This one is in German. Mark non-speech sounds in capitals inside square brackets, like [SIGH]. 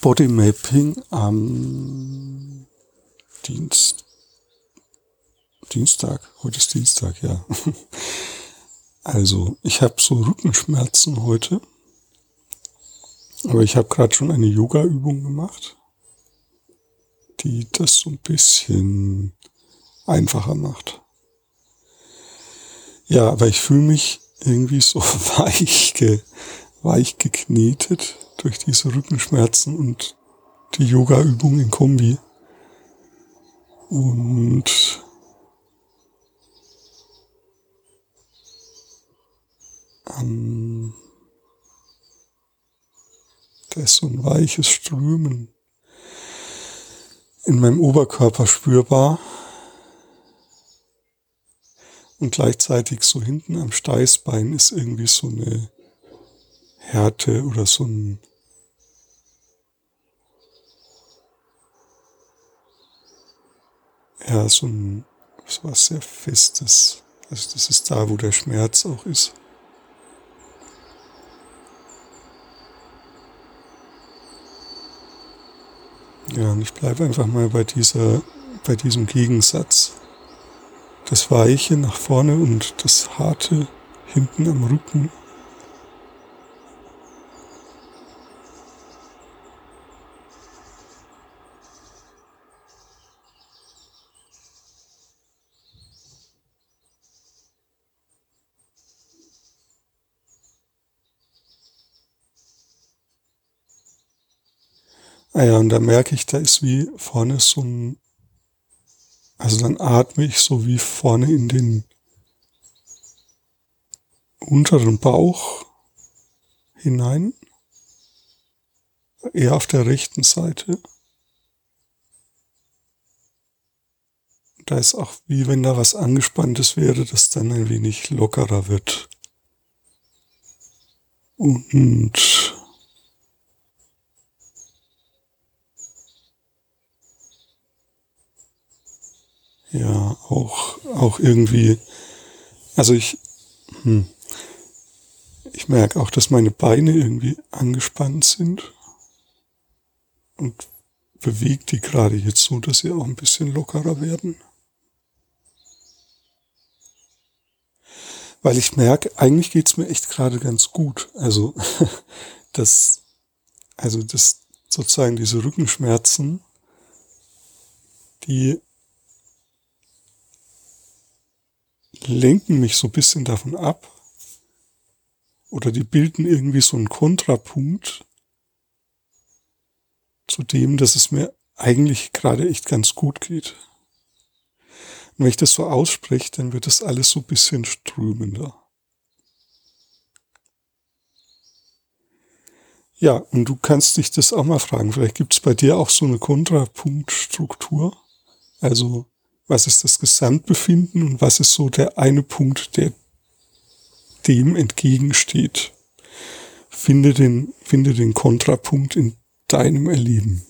Bodymapping am Dienst, Dienstag. Heute ist Dienstag, ja. [LAUGHS] Also, ich habe so Rückenschmerzen heute. Aber ich habe gerade schon eine Yoga-Übung gemacht, die das so ein bisschen einfacher macht. Ja, aber ich fühle mich irgendwie so [LAUGHS] weich, ge, weich geknetet durch diese Rückenschmerzen und die Yoga-Übung in Kombi. Und ähm, da ist so ein weiches Strömen in meinem Oberkörper spürbar. Und gleichzeitig so hinten am Steißbein ist irgendwie so eine Härte oder so ein ja, so ein so was sehr Festes. Also das ist da, wo der Schmerz auch ist. Ja, und ich bleibe einfach mal bei dieser, bei diesem Gegensatz. Das Weiche nach vorne und das Harte hinten am Rücken. Ah ja, und da merke ich, da ist wie vorne so ein, also dann atme ich so wie vorne in den unteren Bauch hinein, eher auf der rechten Seite. Da ist auch wie wenn da was angespanntes wäre, das dann ein wenig lockerer wird. Und ja auch, auch irgendwie, also ich, hm, ich merke auch, dass meine Beine irgendwie angespannt sind und bewege die gerade jetzt so, dass sie auch ein bisschen lockerer werden. Weil ich merke, eigentlich geht's mir echt gerade ganz gut. Also [LAUGHS] das, also das sozusagen diese Rückenschmerzen, die lenken mich so ein bisschen davon ab oder die bilden irgendwie so einen Kontrapunkt zu dem, dass es mir eigentlich gerade echt ganz gut geht. Und wenn ich das so ausspreche, dann wird das alles so ein bisschen strömender. Ja, und du kannst dich das auch mal fragen. Vielleicht gibt es bei dir auch so eine Kontrapunktstruktur. Also was ist das Gesamtbefinden und was ist so der eine Punkt, der dem entgegensteht. Finde den, finde den Kontrapunkt in deinem Erleben.